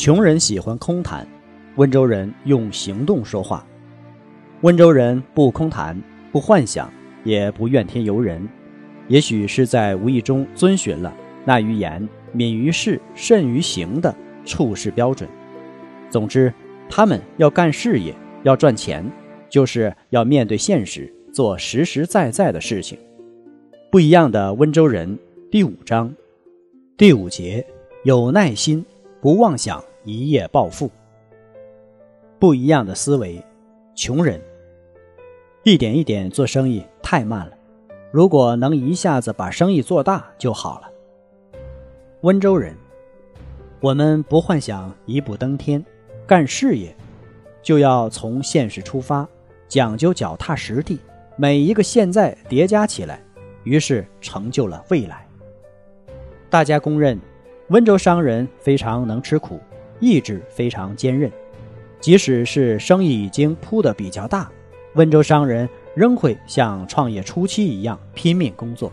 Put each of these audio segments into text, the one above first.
穷人喜欢空谈。温州人用行动说话。温州人不空谈，不幻想，也不怨天尤人。也许是在无意中遵循了“纳于言，敏于事，慎于行”的处事标准。总之，他们要干事业，要赚钱，就是要面对现实，做实实在在的事情。不一样的温州人第五章，第五节：有耐心，不妄想一夜暴富。不一样的思维，穷人一点一点做生意太慢了，如果能一下子把生意做大就好了。温州人，我们不幻想一步登天，干事业就要从现实出发，讲究脚踏实地，每一个现在叠加起来，于是成就了未来。大家公认，温州商人非常能吃苦，意志非常坚韧。即使是生意已经铺得比较大，温州商人仍会像创业初期一样拼命工作。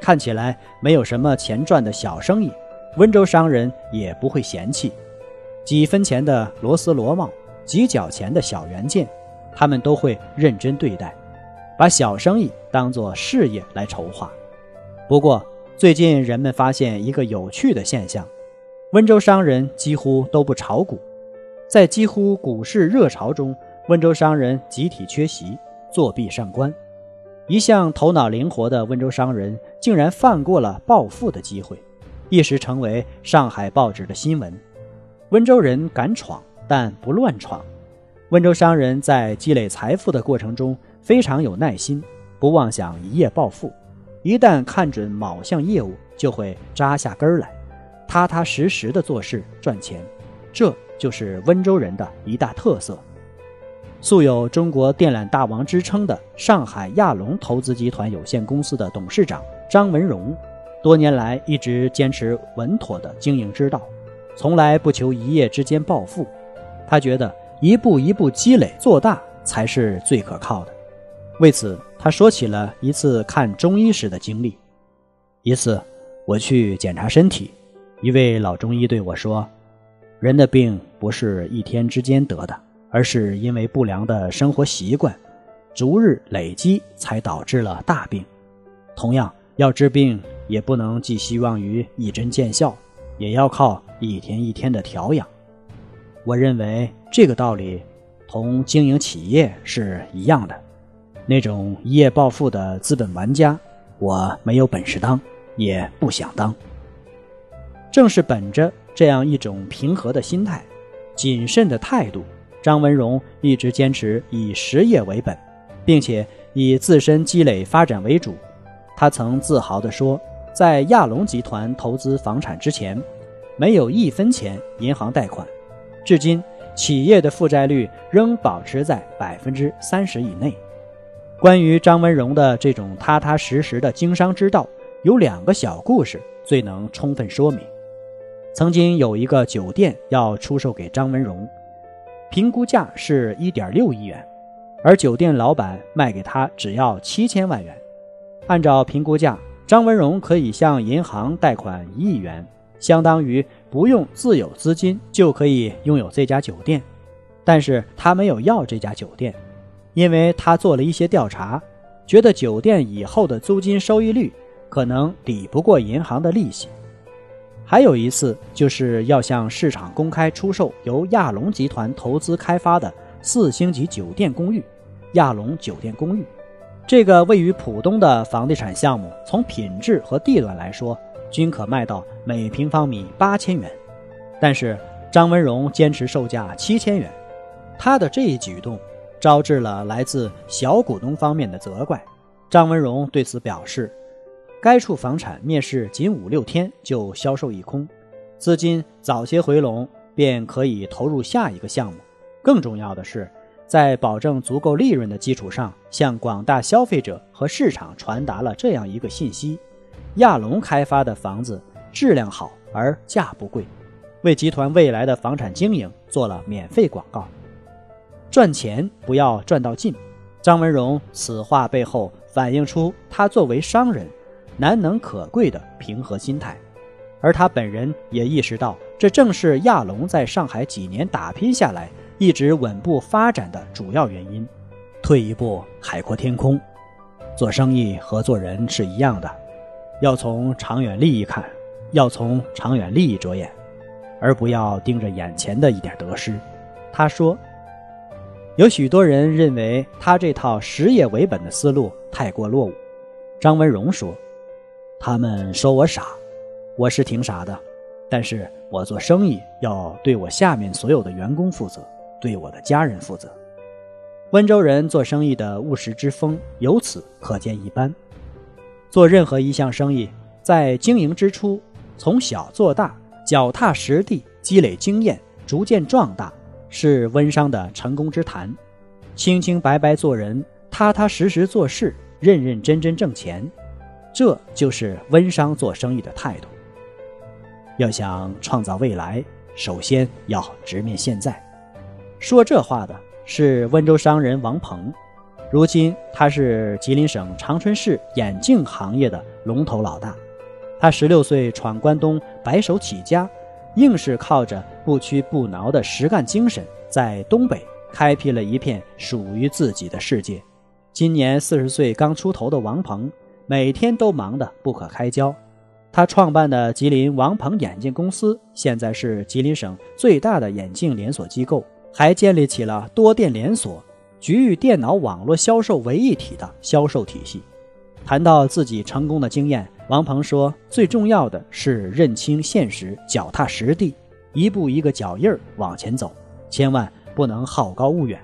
看起来没有什么钱赚的小生意，温州商人也不会嫌弃。几分钱的螺丝螺帽，几角钱的小元件，他们都会认真对待，把小生意当作事业来筹划。不过，最近人们发现一个有趣的现象：温州商人几乎都不炒股。在几乎股市热潮中，温州商人集体缺席，作弊上官。一向头脑灵活的温州商人竟然放过了暴富的机会，一时成为上海报纸的新闻。温州人敢闯，但不乱闯。温州商人在积累财富的过程中非常有耐心，不妄想一夜暴富。一旦看准某项业务，就会扎下根来，踏踏实实的做事赚钱。这。就是温州人的一大特色。素有“中国电缆大王”之称的上海亚龙投资集团有限公司的董事长张文荣，多年来一直坚持稳妥的经营之道，从来不求一夜之间暴富。他觉得一步一步积累做大才是最可靠的。为此，他说起了一次看中医时的经历。一次，我去检查身体，一位老中医对我说。人的病不是一天之间得的，而是因为不良的生活习惯，逐日累积才导致了大病。同样，要治病也不能寄希望于一针见效，也要靠一天一天的调养。我认为这个道理同经营企业是一样的。那种一夜暴富的资本玩家，我没有本事当，也不想当。正是本着。这样一种平和的心态、谨慎的态度，张文荣一直坚持以实业为本，并且以自身积累发展为主。他曾自豪地说：“在亚龙集团投资房产之前，没有一分钱银行贷款，至今企业的负债率仍保持在百分之三十以内。”关于张文荣的这种踏踏实实的经商之道，有两个小故事最能充分说明。曾经有一个酒店要出售给张文荣，评估价是一点六亿元，而酒店老板卖给他只要七千万元。按照评估价，张文荣可以向银行贷款一亿元，相当于不用自有资金就可以拥有这家酒店。但是他没有要这家酒店，因为他做了一些调查，觉得酒店以后的租金收益率可能抵不过银行的利息。还有一次，就是要向市场公开出售由亚龙集团投资开发的四星级酒店公寓——亚龙酒店公寓。这个位于浦东的房地产项目，从品质和地段来说，均可卖到每平方米八千元。但是张文荣坚持售价七千元，他的这一举动招致了来自小股东方面的责怪。张文荣对此表示：“该处房产面世仅五六天就销售一空，资金早些回笼，便可以投入下一个项目。更重要的是，在保证足够利润的基础上，向广大消费者和市场传达了这样一个信息：亚龙开发的房子质量好而价不贵，为集团未来的房产经营做了免费广告。赚钱不要赚到尽。张文荣此话背后反映出他作为商人。难能可贵的平和心态，而他本人也意识到，这正是亚龙在上海几年打拼下来一直稳步发展的主要原因。退一步，海阔天空。做生意和做人是一样的，要从长远利益看，要从长远利益着眼，而不要盯着眼前的一点得失。他说：“有许多人认为他这套实业为本的思路太过落伍。”张文荣说。他们说我傻，我是挺傻的，但是我做生意要对我下面所有的员工负责，对我的家人负责。温州人做生意的务实之风由此可见一斑。做任何一项生意，在经营之初，从小做大，脚踏实地，积累经验，逐渐壮大，是温商的成功之谈。清清白白做人，踏踏实实做事，认认真真挣钱。这就是温商做生意的态度。要想创造未来，首先要直面现在。说这话的是温州商人王鹏，如今他是吉林省长春市眼镜行业的龙头老大。他十六岁闯关东，白手起家，硬是靠着不屈不挠的实干精神，在东北开辟了一片属于自己的世界。今年四十岁刚出头的王鹏。每天都忙得不可开交，他创办的吉林王鹏眼镜公司现在是吉林省最大的眼镜连锁机构，还建立起了多店连锁、局域电脑网络销售为一体的销售体系。谈到自己成功的经验，王鹏说：“最重要的是认清现实，脚踏实地，一步一个脚印儿往前走，千万不能好高骛远。”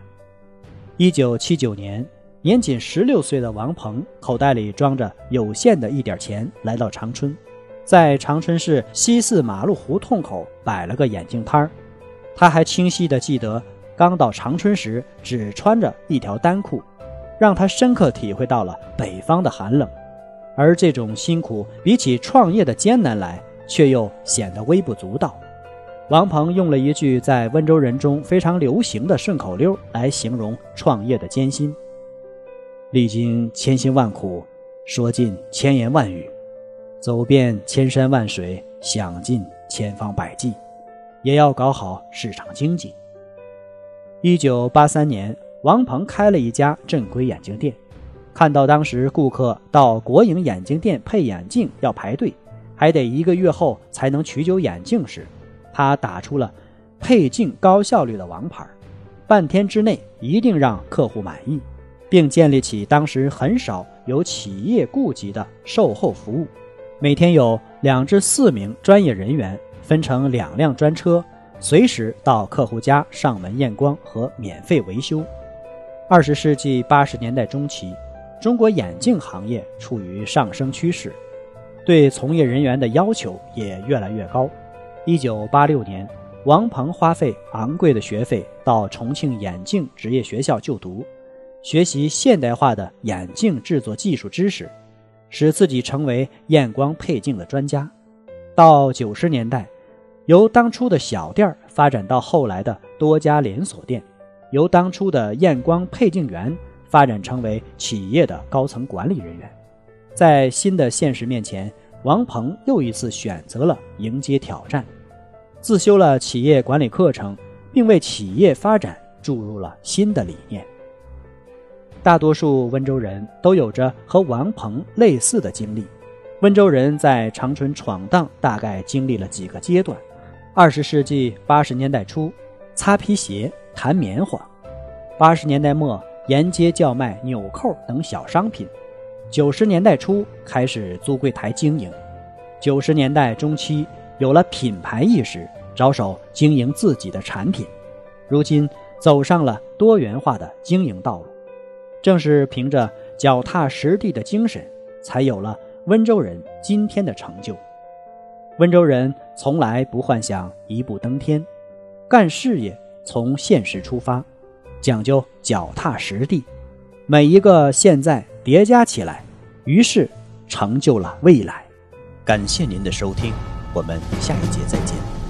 一九七九年。年仅十六岁的王鹏，口袋里装着有限的一点钱，来到长春，在长春市西四马路胡同口摆了个眼镜摊儿。他还清晰地记得，刚到长春时只穿着一条单裤，让他深刻体会到了北方的寒冷。而这种辛苦，比起创业的艰难来，却又显得微不足道。王鹏用了一句在温州人中非常流行的顺口溜来形容创业的艰辛。历经千辛万苦，说尽千言万语，走遍千山万水，想尽千方百计，也要搞好市场经济。一九八三年，王鹏开了一家正规眼镜店，看到当时顾客到国营眼镜店配眼镜要排队，还得一个月后才能取酒眼镜时，他打出了配镜高效率的王牌，半天之内一定让客户满意。并建立起当时很少有企业顾及的售后服务，每天有两至四名专业人员分成两辆专车，随时到客户家上门验光和免费维修。二十世纪八十年代中期，中国眼镜行业处于上升趋势，对从业人员的要求也越来越高。一九八六年，王鹏花费昂贵的学费到重庆眼镜职业学校就读。学习现代化的眼镜制作技术知识，使自己成为验光配镜的专家。到九十年代，由当初的小店发展到后来的多家连锁店，由当初的验光配镜员发展成为企业的高层管理人员。在新的现实面前，王鹏又一次选择了迎接挑战，自修了企业管理课程，并为企业发展注入了新的理念。大多数温州人都有着和王鹏类似的经历。温州人在长春闯荡，大概经历了几个阶段：二十世纪八十年代初，擦皮鞋、弹棉花；八十年代末，沿街叫卖纽扣等小商品；九十年代初，开始租柜台经营；九十年代中期，有了品牌意识，着手经营自己的产品；如今，走上了多元化的经营道路。正是凭着脚踏实地的精神，才有了温州人今天的成就。温州人从来不幻想一步登天，干事业从现实出发，讲究脚踏实地，每一个现在叠加起来，于是成就了未来。感谢您的收听，我们下一节再见。